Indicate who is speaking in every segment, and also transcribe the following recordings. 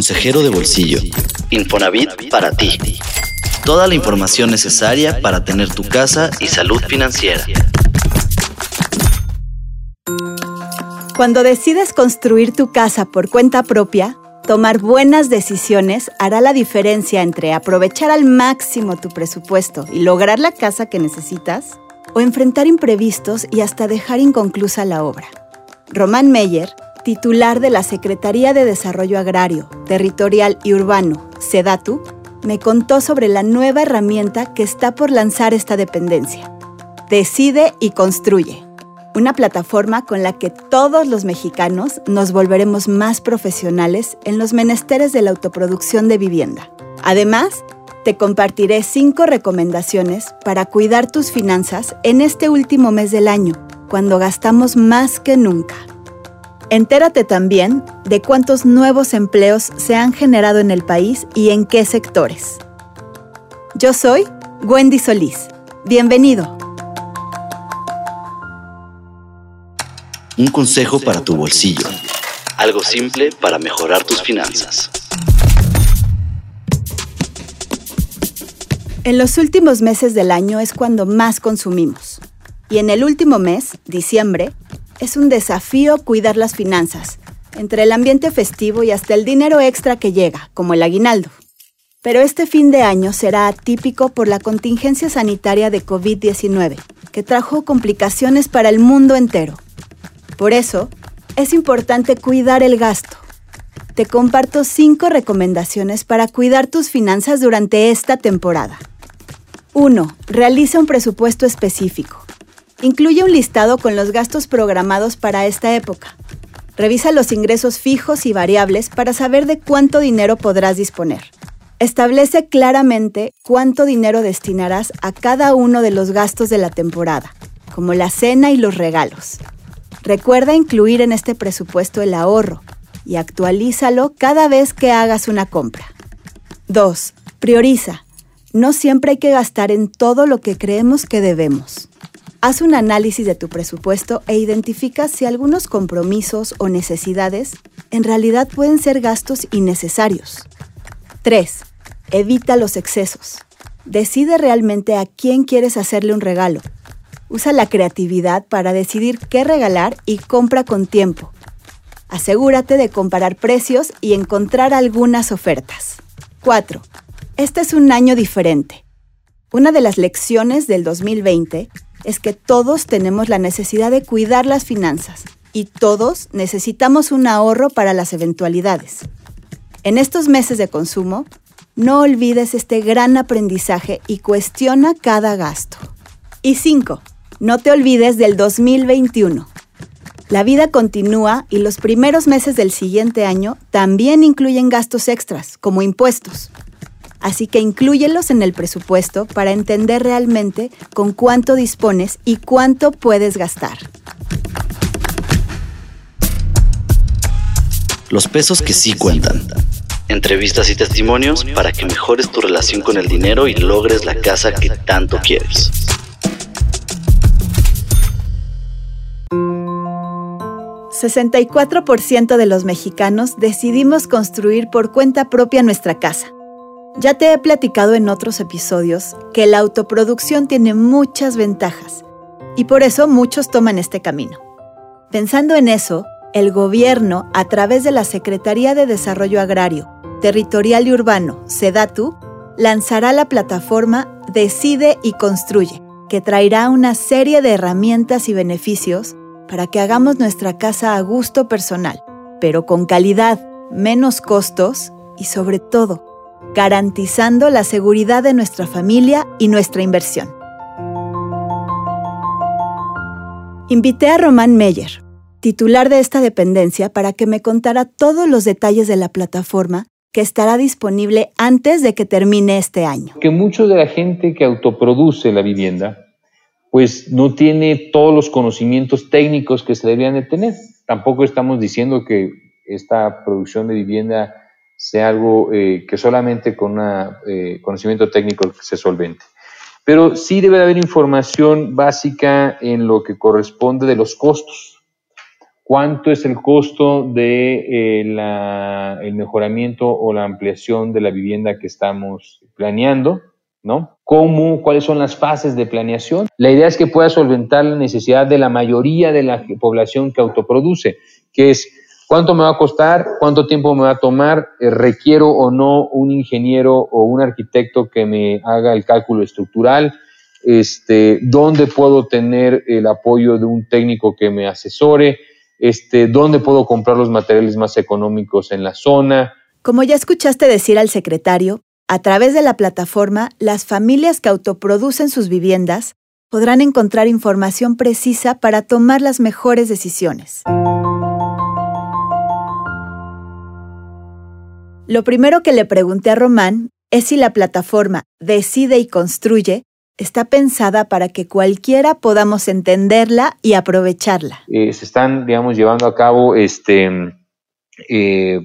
Speaker 1: consejero de bolsillo. Infonavit para ti. Toda la información necesaria para tener tu casa y salud financiera.
Speaker 2: Cuando decides construir tu casa por cuenta propia, tomar buenas decisiones hará la diferencia entre aprovechar al máximo tu presupuesto y lograr la casa que necesitas o enfrentar imprevistos y hasta dejar inconclusa la obra. Román Meyer, titular de la Secretaría de Desarrollo Agrario, Territorial y Urbano, SEDATU, me contó sobre la nueva herramienta que está por lanzar esta dependencia. Decide y construye una plataforma con la que todos los mexicanos nos volveremos más profesionales en los menesteres de la autoproducción de vivienda. Además, te compartiré cinco recomendaciones para cuidar tus finanzas en este último mes del año, cuando gastamos más que nunca. Entérate también de cuántos nuevos empleos se han generado en el país y en qué sectores. Yo soy Wendy Solís. Bienvenido.
Speaker 1: Un consejo para tu bolsillo. Algo simple para mejorar tus finanzas.
Speaker 2: En los últimos meses del año es cuando más consumimos. Y en el último mes, diciembre, es un desafío cuidar las finanzas, entre el ambiente festivo y hasta el dinero extra que llega, como el aguinaldo. Pero este fin de año será atípico por la contingencia sanitaria de COVID-19, que trajo complicaciones para el mundo entero por eso, es importante cuidar el gasto. Te comparto cinco recomendaciones para cuidar tus finanzas durante esta temporada. 1. Realiza un presupuesto específico. Incluye un listado con los gastos programados para esta época. Revisa los ingresos fijos y variables para saber de cuánto dinero podrás disponer. Establece claramente cuánto dinero destinarás a cada uno de los gastos de la temporada, como la cena y los regalos. Recuerda incluir en este presupuesto el ahorro y actualízalo cada vez que hagas una compra. 2. Prioriza. No siempre hay que gastar en todo lo que creemos que debemos. Haz un análisis de tu presupuesto e identifica si algunos compromisos o necesidades en realidad pueden ser gastos innecesarios. 3. Evita los excesos. Decide realmente a quién quieres hacerle un regalo Usa la creatividad para decidir qué regalar y compra con tiempo. Asegúrate de comparar precios y encontrar algunas ofertas. 4. Este es un año diferente. Una de las lecciones del 2020 es que todos tenemos la necesidad de cuidar las finanzas y todos necesitamos un ahorro para las eventualidades. En estos meses de consumo, no olvides este gran aprendizaje y cuestiona cada gasto. Y 5. No te olvides del 2021. La vida continúa y los primeros meses del siguiente año también incluyen gastos extras, como impuestos. Así que inclúyelos en el presupuesto para entender realmente con cuánto dispones y cuánto puedes gastar.
Speaker 1: Los pesos que sí cuentan. Entrevistas y testimonios para que mejores tu relación con el dinero y logres la casa que tanto quieres.
Speaker 2: 64% de los mexicanos decidimos construir por cuenta propia nuestra casa. Ya te he platicado en otros episodios que la autoproducción tiene muchas ventajas y por eso muchos toman este camino. Pensando en eso, el gobierno, a través de la Secretaría de Desarrollo Agrario, Territorial y Urbano, SEDATU, lanzará la plataforma Decide y Construye, que traerá una serie de herramientas y beneficios para que hagamos nuestra casa a gusto personal, pero con calidad, menos costos y sobre todo, garantizando la seguridad de nuestra familia y nuestra inversión. Invité a Román Meyer, titular de esta dependencia, para que me contara todos los detalles de la plataforma que estará disponible antes de que termine este año.
Speaker 3: Que mucho de la gente que autoproduce la vivienda pues no tiene todos los conocimientos técnicos que se deberían de tener. Tampoco estamos diciendo que esta producción de vivienda sea algo eh, que solamente con un eh, conocimiento técnico se solvente. Pero sí debe de haber información básica en lo que corresponde de los costos. cuánto es el costo de eh, el mejoramiento o la ampliación de la vivienda que estamos planeando, ¿no? ¿Cómo, cuáles son las fases de planeación? La idea es que pueda solventar la necesidad de la mayoría de la población que autoproduce, que es cuánto me va a costar, cuánto tiempo me va a tomar, eh, requiero o no un ingeniero o un arquitecto que me haga el cálculo estructural, este, dónde puedo tener el apoyo de un técnico que me asesore, este, dónde puedo comprar los materiales más económicos en la zona.
Speaker 2: Como ya escuchaste decir al secretario, a través de la plataforma, las familias que autoproducen sus viviendas podrán encontrar información precisa para tomar las mejores decisiones. Lo primero que le pregunté a Román es si la plataforma Decide y Construye está pensada para que cualquiera podamos entenderla y aprovecharla.
Speaker 3: Eh, se están, digamos, llevando a cabo este, eh,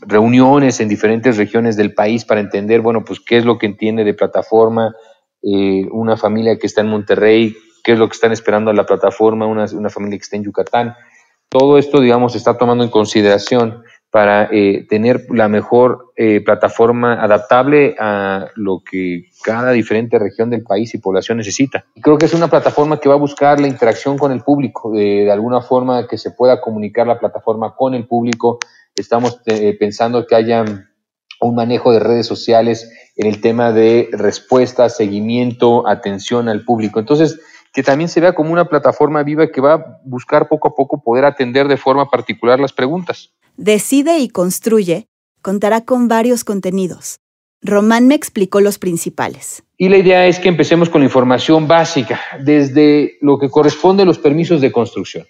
Speaker 3: reuniones en diferentes regiones del país para entender, bueno, pues qué es lo que entiende de plataforma eh, una familia que está en Monterrey, qué es lo que están esperando a la plataforma una, una familia que está en Yucatán. Todo esto, digamos, se está tomando en consideración para eh, tener la mejor eh, plataforma adaptable a lo que cada diferente región del país y población necesita. Creo que es una plataforma que va a buscar la interacción con el público, de, alguna forma que se pueda comunicar la plataforma con el público. Estamos eh, pensando que haya un manejo de redes sociales en el tema de respuesta, seguimiento, atención al público. Entonces, que también se vea como una plataforma viva que va a buscar poco a poco poder atender de forma particular las preguntas.
Speaker 2: Decide y construye contará con varios contenidos. Román me explicó los principales.
Speaker 3: Y la idea es que empecemos con la información básica, desde lo que corresponde a los permisos de construcción.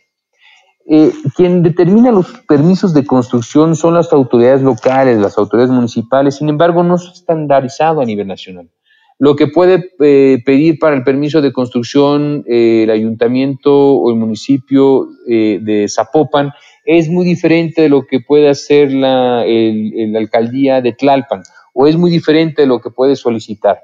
Speaker 3: Eh, quien determina los permisos de construcción son las autoridades locales, las autoridades municipales, sin embargo no es estandarizado a nivel nacional. Lo que puede eh, pedir para el permiso de construcción eh, el ayuntamiento o el municipio de Zapopan es muy diferente de lo que puede hacer la, alcaldía de Tlalpan o es muy diferente de lo que puede solicitar.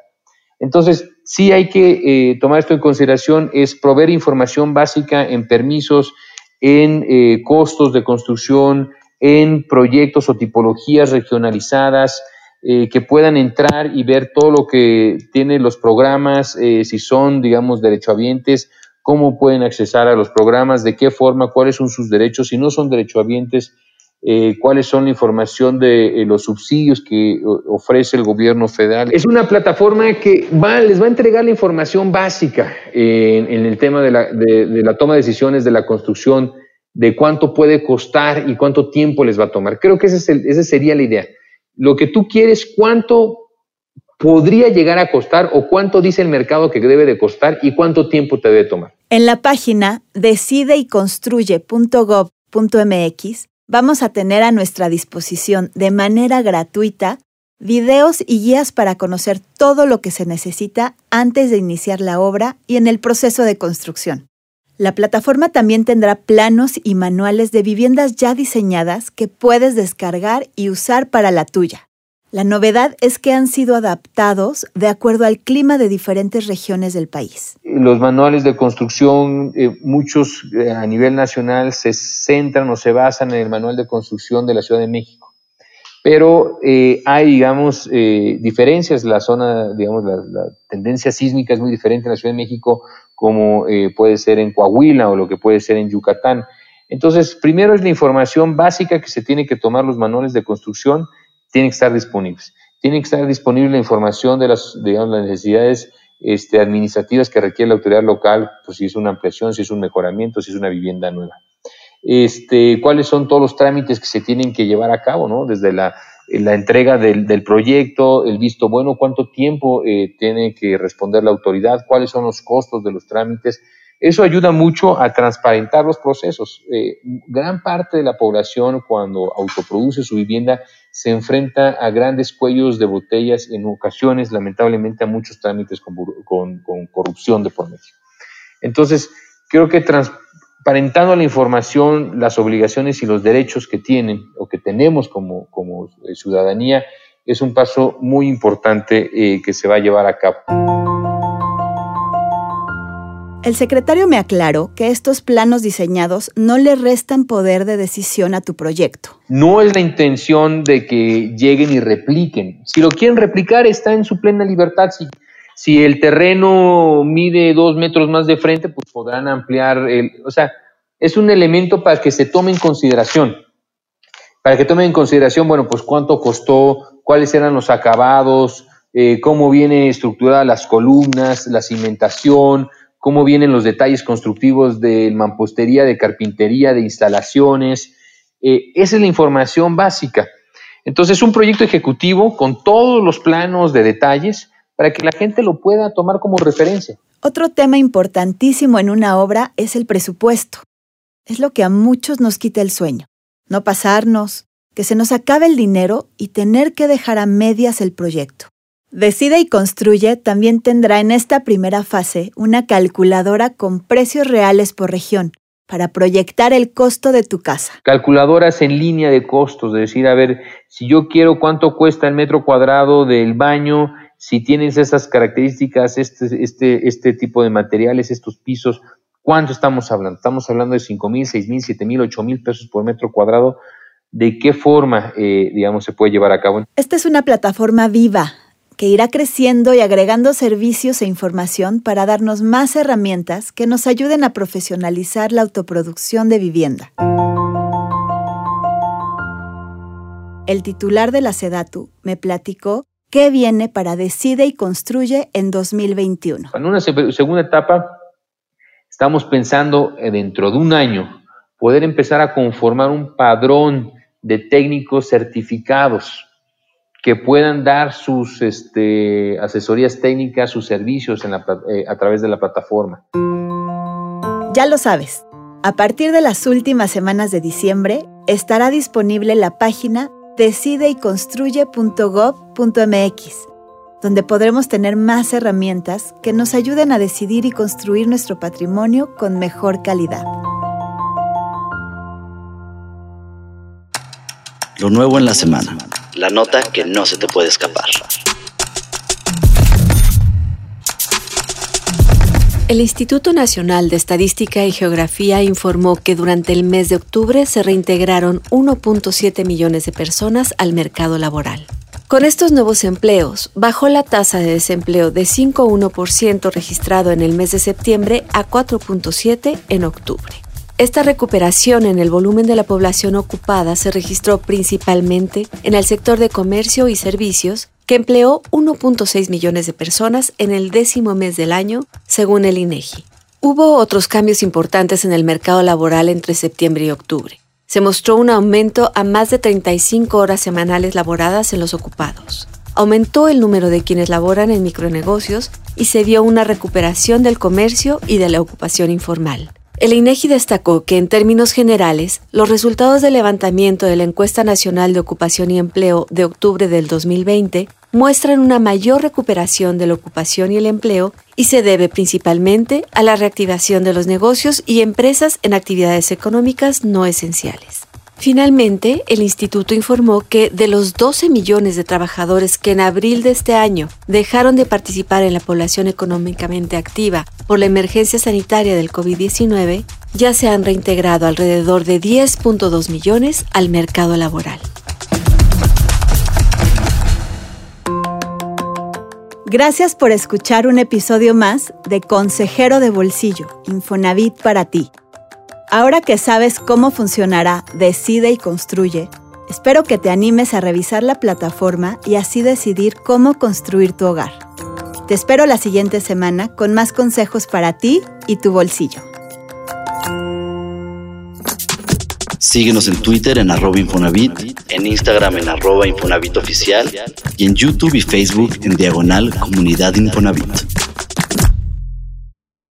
Speaker 3: Entonces, sí hay que eh, tomar esto en consideración, es proveer información básica en permisos, en eh, costos de construcción, en proyectos o tipologías regionalizadas, eh, que puedan entrar y ver todo lo que tienen los programas, si son, digamos, derechohabientes cómo pueden accesar a los programas, de qué forma, cuáles son sus derechos, si no son derechohabientes, eh, cuáles son la información de eh, los subsidios que ofrece el gobierno federal. Es una plataforma que les va a entregar la información básica en, el tema de la, toma de decisiones de la construcción, de cuánto puede costar y cuánto tiempo les va a tomar. Creo que esa sería la idea. Lo que tú quieres, cuánto podría llegar a costar o cuánto dice el mercado que debe de costar y cuánto tiempo te debe tomar.
Speaker 2: En la página decideyconstruye.gov.mx vamos a tener a nuestra disposición de manera gratuita videos y guías para conocer todo lo que se necesita antes de iniciar la obra y en el proceso de construcción. La plataforma también tendrá planos y manuales de viviendas ya diseñadas que puedes descargar y usar para la tuya. La novedad es que han sido adaptados de acuerdo al clima de diferentes regiones del país.
Speaker 3: Los manuales de construcción, eh, muchos eh, a nivel nacional se centran o se basan en el manual de construcción de la Ciudad de México. Pero eh, hay, digamos, diferencias. La zona, digamos, la, la, tendencia sísmica es muy diferente en la Ciudad de México como puede ser en Coahuila o lo que puede ser en Yucatán. Entonces, primero es la información básica que se tiene que tomar los manuales de construcción tienen que estar disponibles. Tiene que estar disponible la información de las, digamos, las necesidades este, administrativas que requiere la autoridad local, pues si es una ampliación, si es un mejoramiento, si es una vivienda nueva. Este, cuáles son todos los trámites que se tienen que llevar a cabo, ¿no? Desde la, entrega del, del, proyecto, el visto bueno, cuánto tiempo eh, tiene que responder la autoridad, cuáles son los costos de los trámites, eso ayuda mucho a transparentar los procesos. Eh, gran parte de la población cuando autoproduce su vivienda se enfrenta a grandes cuellos de botellas, en ocasiones lamentablemente a muchos trámites con, corrupción de por medio. Entonces, creo que transparentando la información, las obligaciones y los derechos que tienen o que tenemos como, eh, ciudadanía es un paso muy importante eh, que se va a llevar a cabo.
Speaker 2: El secretario me aclaró que estos planos diseñados no le restan poder de decisión a tu proyecto.
Speaker 3: No es la intención de que lleguen y repliquen. Si lo quieren replicar, está en su plena libertad. Si, el terreno mide dos metros más de frente, pues podrán ampliar el. O sea, es un elemento para que se tome en consideración. Para que tomen en consideración, bueno, pues cuánto costó, cuáles eran los acabados, eh, cómo viene estructurada las columnas, la cimentación, cómo vienen los detalles constructivos de mampostería, de carpintería, de instalaciones. Eh, esa es la información básica. Entonces, es un proyecto ejecutivo con todos los planos de detalles para que la gente lo pueda tomar como referencia.
Speaker 2: Otro tema importantísimo en una obra es el presupuesto. Es lo que a muchos nos quita el sueño. No pasarnos, que se nos acabe el dinero y tener que dejar a medias el proyecto. Decide y construye también tendrá en esta primera fase una calculadora con precios reales por región para proyectar el costo de tu casa.
Speaker 3: Calculadoras en línea de costos, de decir, a ver, si yo quiero cuánto cuesta el metro cuadrado del baño, si tienes esas características, este, este, este tipo de materiales, estos pisos, ¿cuánto estamos hablando? Estamos hablando de 5 mil, 6 mil, 7 mil, 8 mil pesos por metro cuadrado. ¿De qué forma, eh, digamos, se puede llevar a cabo?
Speaker 2: Esta es una plataforma viva que irá creciendo y agregando servicios e información para darnos más herramientas que nos ayuden a profesionalizar la autoproducción de vivienda. El titular de la SEDATU me platicó qué viene para Decide y Construye en 2021.
Speaker 3: En una segunda etapa, estamos pensando dentro de un año poder empezar a conformar un padrón de técnicos certificados que puedan dar sus este, asesorías técnicas, sus servicios eh, a través de la plataforma.
Speaker 2: Ya lo sabes, a partir de las últimas semanas de diciembre estará disponible la página decideyconstruye.gov.mx, donde podremos tener más herramientas que nos ayuden a decidir y construir nuestro patrimonio con mejor calidad.
Speaker 1: Lo nuevo en la semana la nota que no se te puede escapar.
Speaker 4: El Instituto Nacional de Estadística y Geografía informó que durante el mes de octubre se reintegraron 1.7 millones de personas al mercado laboral. Con estos nuevos empleos, bajó la tasa de desempleo de 5,1% registrado en el mes de septiembre a 4,7% en octubre. Esta recuperación en el volumen de la población ocupada se registró principalmente en el sector de comercio y servicios, que empleó 1.6 millones de personas en el décimo mes del año, según el INEGI. Hubo otros cambios importantes en el mercado laboral entre septiembre y octubre. Se mostró un aumento a más de 35 horas semanales laboradas en los ocupados. Aumentó el número de quienes laboran en micronegocios y se dio una recuperación del comercio y de la ocupación informal. El INEGI destacó que en términos generales, los resultados del levantamiento de la Encuesta Nacional de Ocupación y Empleo de octubre del 2020 muestran una mayor recuperación de la ocupación y el empleo y se debe principalmente a la reactivación de los negocios y empresas en actividades económicas no esenciales. Finalmente, el instituto informó que de los 12 millones de trabajadores que en abril de este año dejaron de participar en la población económicamente activa por la emergencia sanitaria del COVID-19, ya se han reintegrado alrededor de 10.2 millones al mercado laboral.
Speaker 2: Gracias por escuchar un episodio más de Consejero de Bolsillo, Infonavit para ti Ahora que sabes cómo funcionará Decide y Construye, espero que te animes a revisar la plataforma y así decidir cómo construir tu hogar. Te espero la siguiente semana con más consejos para ti y tu bolsillo.
Speaker 1: Síguenos en Twitter en arroba Infonavit, en Instagram en arroba y en YouTube y Facebook en diagonal Comunidad Infonavit.